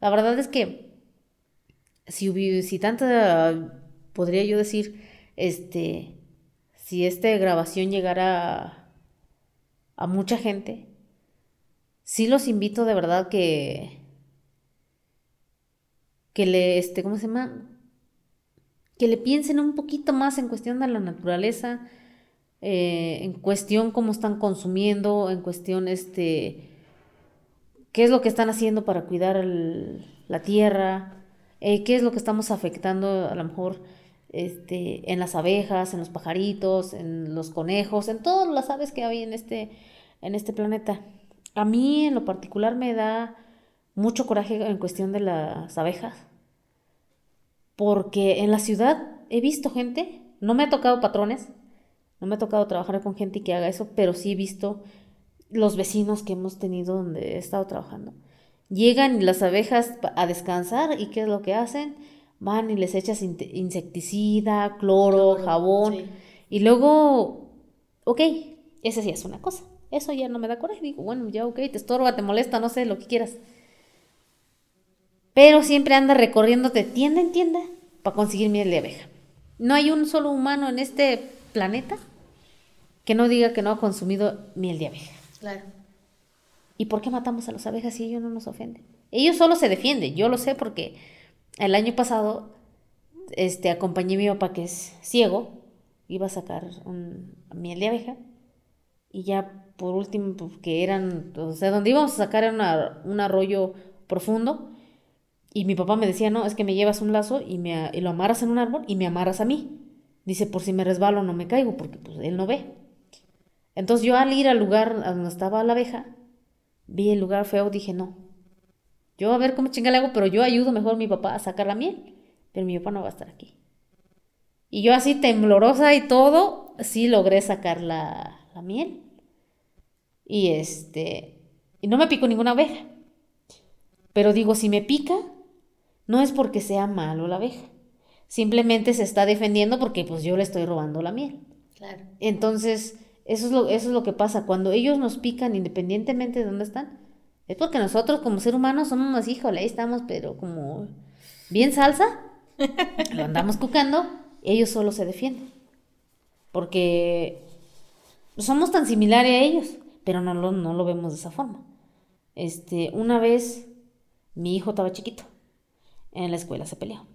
S4: La verdad es que si, si tanta, podría yo decir, este, si esta grabación llegara a, a mucha gente, sí los invito de verdad que, que le, este, ¿cómo se llama? Que le piensen un poquito más en cuestión de la naturaleza, eh, en cuestión cómo están consumiendo, en cuestión, este, qué es lo que están haciendo para cuidar la tierra, eh, qué es lo que estamos afectando a lo mejor este, en las abejas, en los pajaritos, en los conejos, en todas las aves que hay en este, en este planeta. A mí en lo particular me da mucho coraje en cuestión de las abejas, porque en la ciudad he visto gente, no me ha tocado patrones, no me ha tocado trabajar con gente que haga eso, pero sí he visto los vecinos que hemos tenido donde he estado trabajando. Llegan las abejas a descansar y ¿qué es lo que hacen? Van y les echas insecticida, cloro,
S2: Cloro,
S4: jabón.
S2: sí.
S4: Y luego, ok, esa sí es una cosa. Eso ya no me da coraje. Digo, bueno, ya ok, te estorba, te molesta, no sé, lo que quieras. Pero siempre anda recorriéndote tienda en tienda para conseguir miel de abeja. No hay un solo humano en este planeta que no diga que no ha consumido miel de abeja.
S2: Claro.
S4: ¿Y por qué matamos a las abejas si ellos no nos ofenden? Ellos solo se defienden, yo lo sé porque el año pasado este, acompañé a mi papá que es ciego, iba a sacar un, miel de abeja y ya por último, pues, que eran, o sea, donde íbamos a sacar era una- un arroyo profundo y mi papá me decía, no, es que me llevas un lazo y, me, y lo amarras en un árbol y me amarras a mí. Dice, por si me resbalo no me caigo porque pues él no ve. Entonces yo al ir al lugar donde estaba la abeja, vi el lugar feo, dije, no. Yo a ver cómo chinga le hago, pero yo ayudo mejor a mi papá a sacar la miel. Pero mi papá no va a estar aquí. Y yo así temblorosa y todo, sí logré sacar la, la miel. Y este, y no me picó ninguna abeja. Pero digo, si me pica, no es porque sea malo la abeja. Simplemente se está defendiendo porque pues yo le estoy robando la miel.
S2: Claro.
S4: Entonces, eso es lo, eso es lo que pasa. Cuando ellos nos pican, independientemente de dónde están, es porque nosotros como ser humanos somos más, híjole, ahí estamos, pero como bien salsa, <laughs> lo andamos cucando, ellos solo se defienden. Porque somos tan similares a ellos, pero no lo, no lo vemos de esa forma. Este, una vez mi hijo estaba chiquito, en la escuela se peleó.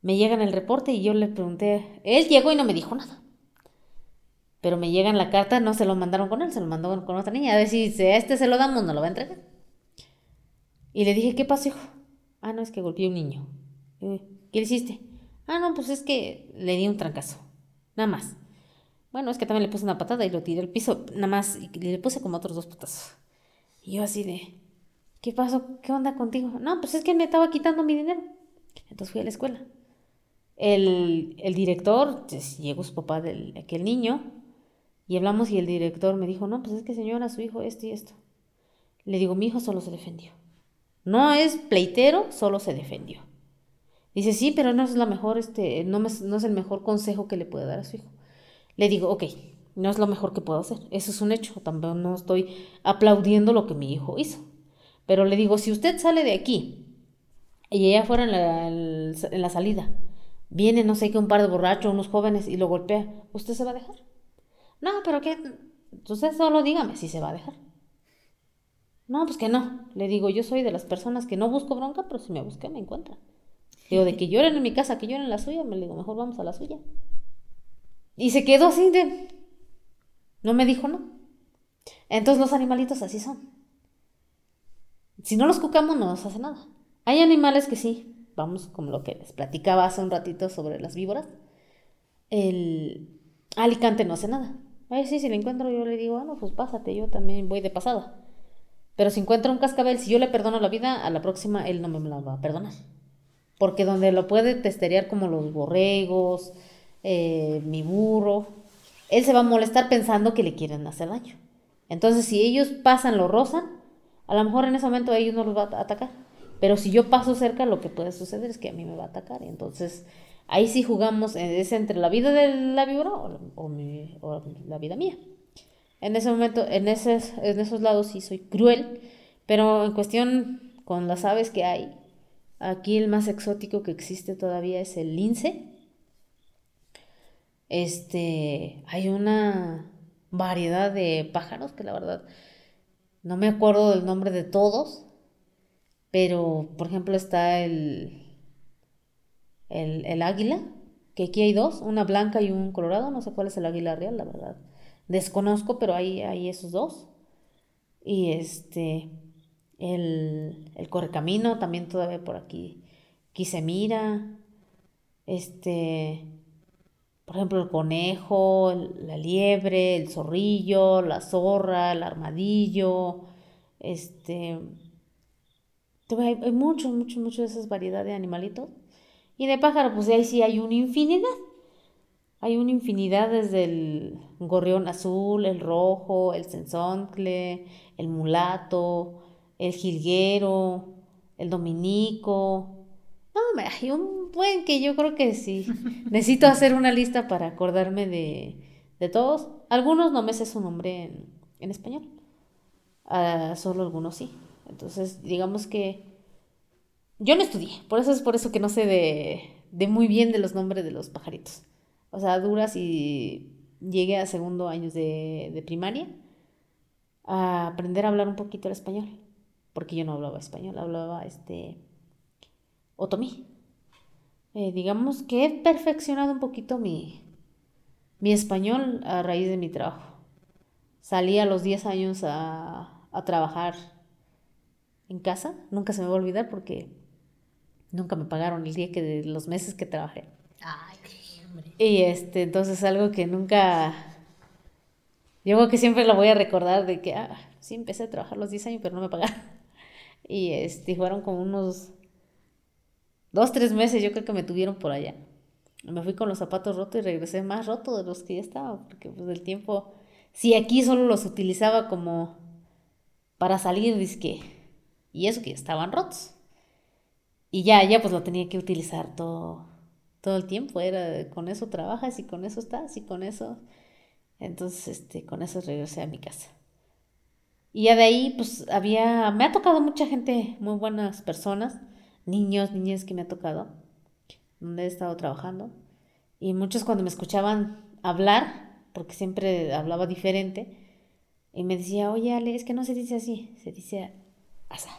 S4: Me llegan el reporte y yo le pregunté, él llegó y no me dijo nada. Pero me llegan la carta, no se lo mandaron con él, se lo mandaron con otra niña. A ver si a este se lo damos, no lo va a entregar. Y le dije, ¿qué pasó, hijo? Ah, no, es que golpeé un niño. "Eh, ¿Qué hiciste? Ah, no, pues es que le di un trancazo. Nada más. Bueno, es que también le puse una patada y lo tiré al piso, nada más. Y le puse como otros dos putazos. Y yo así de, ¿qué pasó? ¿Qué onda contigo? No, pues es que me estaba quitando mi dinero. Entonces fui a la escuela. El, el director, pues, llegó su papá de aquel niño y hablamos y el director me dijo, no, pues es que señora, su hijo esto y esto. Le digo, mi hijo solo se defendió. No es pleitero, solo se defendió. Dice, sí, pero no es la mejor, este, no, no es el mejor consejo que le puede dar a su hijo. Le digo, ok, no es lo mejor que puedo hacer. Eso es un hecho. También no estoy aplaudiendo lo que mi hijo hizo. Pero le digo, si usted sale de aquí y ella fuera en la, salida, viene no sé qué, un par de borrachos, unos jóvenes y lo golpea, ¿usted se va a dejar? No, pero qué, entonces solo dígame si se va a dejar. No, pues que no. Le digo, yo soy de las personas que no busco bronca, pero si me busca me encuentra. Digo, de que lloren en mi casa, que lloren en la suya, me digo, mejor vamos a la suya. Y se quedó así de... No me dijo no. Entonces los animalitos así son. Si no los cucamos no nos hace nada. Hay animales que sí, vamos como lo que les platicaba hace un ratito sobre las víboras. El alicante no hace nada. Ay, sí, si le encuentro yo le digo, ah, no, pues pásate, yo también voy de pasada. Pero si encuentra un cascabel, si yo le perdono la vida, a la próxima él no me la va a perdonar. Porque donde lo puede testerear como los borregos, eh, mi burro, él se va a molestar pensando que le quieren hacer daño. Entonces, si ellos pasan, lo rozan, a lo mejor en ese momento ellos no los va a atacar. Pero si yo paso cerca, lo que puede suceder es que a mí me va a atacar. Y entonces, ahí sí jugamos, eh, es entre la vida de la víbora o, la vida mía. En ese momento, en, en esos lados sí soy cruel, pero en cuestión con las aves que hay, Aquí el más exótico que existe todavía es el lince. Este, hay una variedad de pájaros que la verdad no me acuerdo del nombre de todos, pero por ejemplo está el, el, el águila, que aquí hay dos, una blanca y un colorado, no sé cuál es el águila real, la verdad. Desconozco, pero hay, hay esos dos. Y este, el, el correcamino también todavía por aquí, aquí mira, este, por ejemplo, el conejo, la liebre, el zorrillo, la zorra, el armadillo, este, hay, hay mucho, mucho, mucho de esas variedades de animalitos. Y de pájaro, pues ahí sí hay una infinidad. Hay una infinidad desde el gorrión azul, el rojo, el sensoncle, el mulato, el jilguero, el dominico. Hay un buen que yo creo que sí. Necesito hacer una lista para acordarme de, de todos. Algunos no me sé su nombre en, español. Uh, solo algunos sí. Entonces, digamos que yo no estudié. Por eso es por eso que no sé de, de muy bien de los nombres de los pajaritos. O sea, duras y llegué a segundo años de, de primaria a aprender a hablar un poquito el español porque yo no hablaba español, hablaba este otomí. Eh, digamos que he perfeccionado un poquito mi, mi español a raíz de mi trabajo. Salí a los 10 años a, a trabajar en casa, nunca se me va a olvidar porque nunca me pagaron el día que de los meses que trabajé. Ay, hombre. Y este, entonces algo que nunca, yo creo que siempre lo voy a recordar de que, ah, sí empecé a trabajar los 10 años, pero no me pagaron. <laughs> Y este, fueron como unos dos, tres meses, yo creo que me tuvieron por allá. Me fui con los zapatos rotos y regresé más roto de los que ya estaba, porque pues el tiempo, si aquí solo los utilizaba como para salir, disque, y eso que estaban rotos. Y ya, ya pues lo tenía que utilizar todo, todo el tiempo, era con eso trabajas y con eso estás y con eso. Entonces, este, con eso regresé a mi casa. Y ya de ahí, pues había, me ha tocado mucha gente, muy buenas personas, niños, niñas que me ha tocado, donde he estado trabajando. Y muchos cuando me escuchaban hablar, porque siempre hablaba diferente, y me decía, oye Ale, es que no se dice así, se dice asa.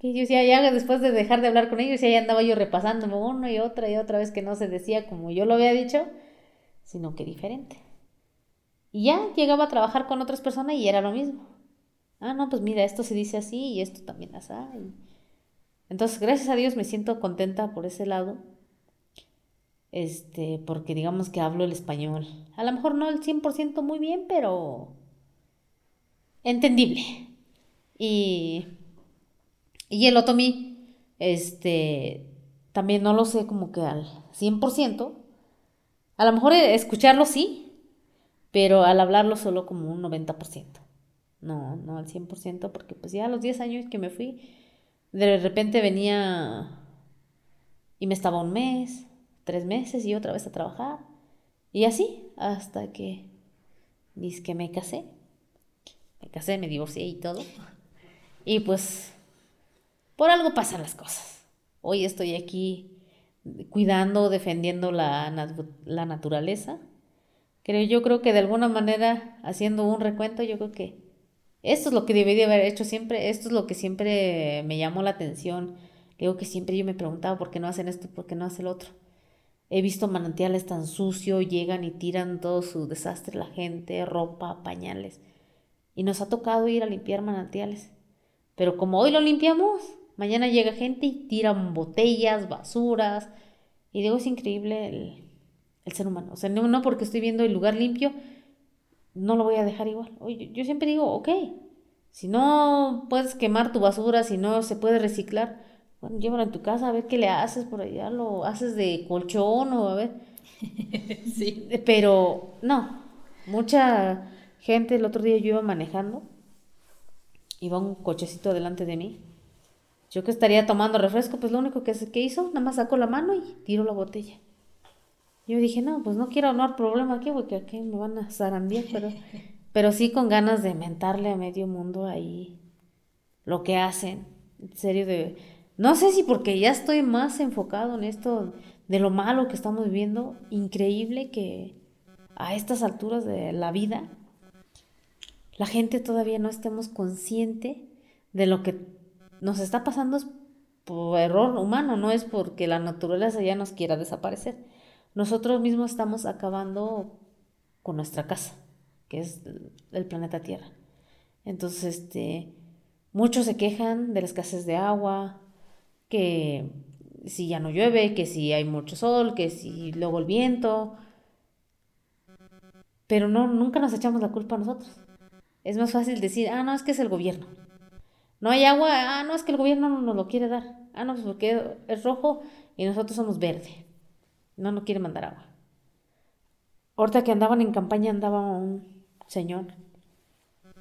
S4: Que yo decía, ya después de dejar de hablar con ellos, ya andaba yo repasándome uno y otra y otra vez que no se decía como yo lo había dicho, sino que diferente. Y ya llegaba a trabajar con otras personas y era lo mismo. Ah, no, pues mira, esto se dice así y esto también así. Entonces, gracias a Dios me siento contenta por ese lado. Este, porque digamos que hablo el español. A lo mejor no el 100% muy bien, pero entendible. Y, y el otomí, este, también no lo sé como que al 100%. A lo mejor escucharlo sí, pero al hablarlo solo como un 90%. No, no al 100%, porque pues ya a los 10 años que me fui, de repente venía y me estaba un mes, tres meses y otra vez a trabajar. Y así, hasta que, dice que me casé. Me casé, me divorcié y todo. Y pues, por algo pasan las cosas. Hoy estoy aquí cuidando, defendiendo la, la naturaleza. Creo, yo creo que de alguna manera, haciendo un recuento, yo creo que esto es lo que debería haber hecho siempre, esto es lo que siempre me llamó la atención. Digo que siempre yo me preguntaba por qué no hacen esto, por qué no hace el otro. He visto manantiales tan sucios, llegan y tiran todo su desastre la gente, ropa, pañales. Y nos ha tocado ir a limpiar manantiales. Pero como hoy lo limpiamos, mañana llega gente y tiran botellas, basuras. Y digo, es increíble el, ser humano. O sea, no, porque estoy viendo el lugar limpio, no lo voy a dejar igual. Oye, yo siempre digo, ok, si no puedes quemar tu basura, si no se puede reciclar, bueno, llévalo en tu casa a ver qué le haces por allá, lo haces de colchón o a ver. <laughs> sí. Pero no, mucha gente, el otro día yo iba manejando, iba un cochecito delante de mí. Yo que estaría tomando refresco, pues lo único que, que hizo, nada más sacó la mano y tiró la botella. Yo dije, no, pues no quiero no problema aquí, porque aquí me van a zarandear, pero, pero sí con ganas de mentarle a medio mundo ahí lo que hacen. En serio, de no sé si porque ya estoy más enfocado en esto de lo malo que estamos viviendo, increíble que a estas alturas de la vida la gente todavía no estemos consciente de lo que nos está pasando por error humano, no es porque la naturaleza ya nos quiera desaparecer. Nosotros mismos estamos acabando con nuestra casa, que es el planeta Tierra. Entonces, este, muchos se quejan de la escasez de agua, que si ya no llueve, que si hay mucho sol, que si luego el viento. Pero no, nunca nos echamos la culpa a nosotros. Es más fácil decir, ah, no, es que es el gobierno. No hay agua, ah, no, es que el gobierno no nos lo quiere dar. Ah, no, pues porque es rojo y nosotros somos verde. No nos quiere mandar agua. Ahorita que andaban en campaña andaba un señor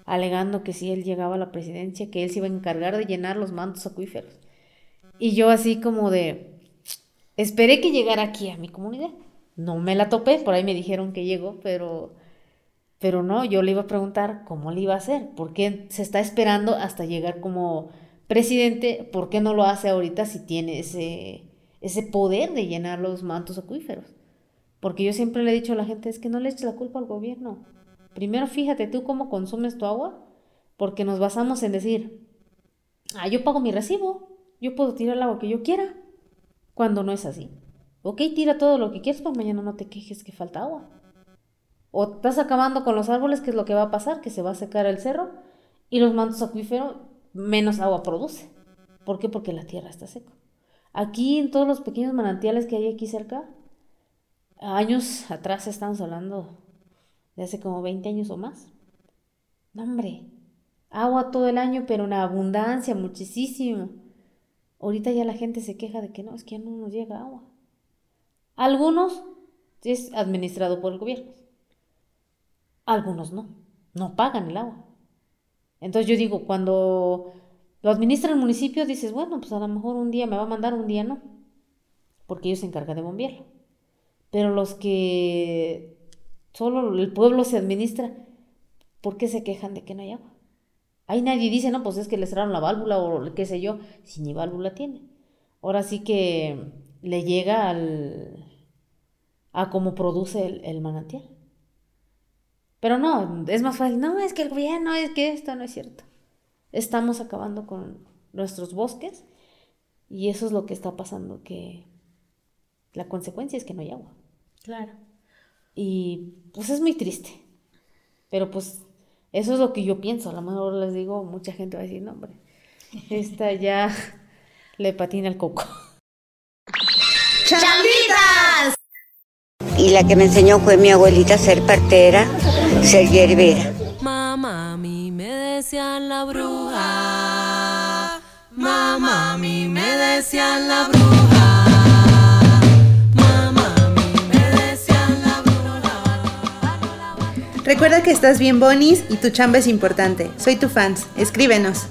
S4: alegando que si él llegaba a la presidencia, que él se iba a encargar de llenar los mantos acuíferos. Y yo así como de, esperé que llegara aquí a mi comunidad. No me la topé, por ahí me dijeron que llegó, pero, pero no, yo le iba a preguntar cómo le iba a hacer, por qué se está esperando hasta llegar como presidente, por qué no lo hace ahorita si tiene ese, ese poder de llenar los mantos acuíferos. Porque yo siempre le he dicho a la gente, es que no le eches la culpa al gobierno. Primero fíjate tú cómo consumes tu agua, porque nos basamos en decir, ah, yo pago mi recibo, yo puedo tirar el agua que yo quiera, cuando no es así. Ok, tira todo lo que quieras, pero mañana no te quejes que falta agua. O estás acabando con los árboles, que es lo que va a pasar, que se va a secar el cerro y los mantos acuíferos menos agua produce. ¿Por qué? Porque la tierra está seca. Aquí en todos los pequeños manantiales que hay aquí cerca, años atrás estamos hablando de hace como 20 años o más. No, hombre, agua todo el año, pero una abundancia, muchísimo. Ahorita ya la gente se queja de que no, es que ya no nos llega agua. Algunos es administrado por el gobierno. Algunos no. No pagan el agua. Entonces yo digo, cuando lo administra el municipio, dices, bueno, pues a lo mejor un día me va a mandar, un día no. Porque ellos se encargan de bombearlo. Pero los que solo el pueblo se administra, ¿por qué se quejan de que no hay agua? Ahí nadie dice, no, pues es que le cerraron la válvula o qué sé yo, si ni válvula tiene. Ahora sí que le llega al, a cómo produce el, el manantial. Pero no, es más fácil, no, es que el gobierno, es que esto no es cierto. Estamos acabando con nuestros bosques y eso es lo que está pasando, que la consecuencia es que no hay agua.
S2: Claro.
S4: Y pues es muy triste. Pero pues eso es lo que yo pienso. A lo mejor les digo, mucha gente va a decir, no, hombre, esta <laughs> ya le patina el coco.
S3: ¡Chambitas!
S5: Y la que me enseñó fue mi abuelita a ser partera, ser hierbera.
S6: Mamá, a mí me decían la bruja. Mamá, a mí me decían la bruja.
S1: Recuerda que estás bien bonis y tu chamba es importante. Soy tu fans. Escríbenos.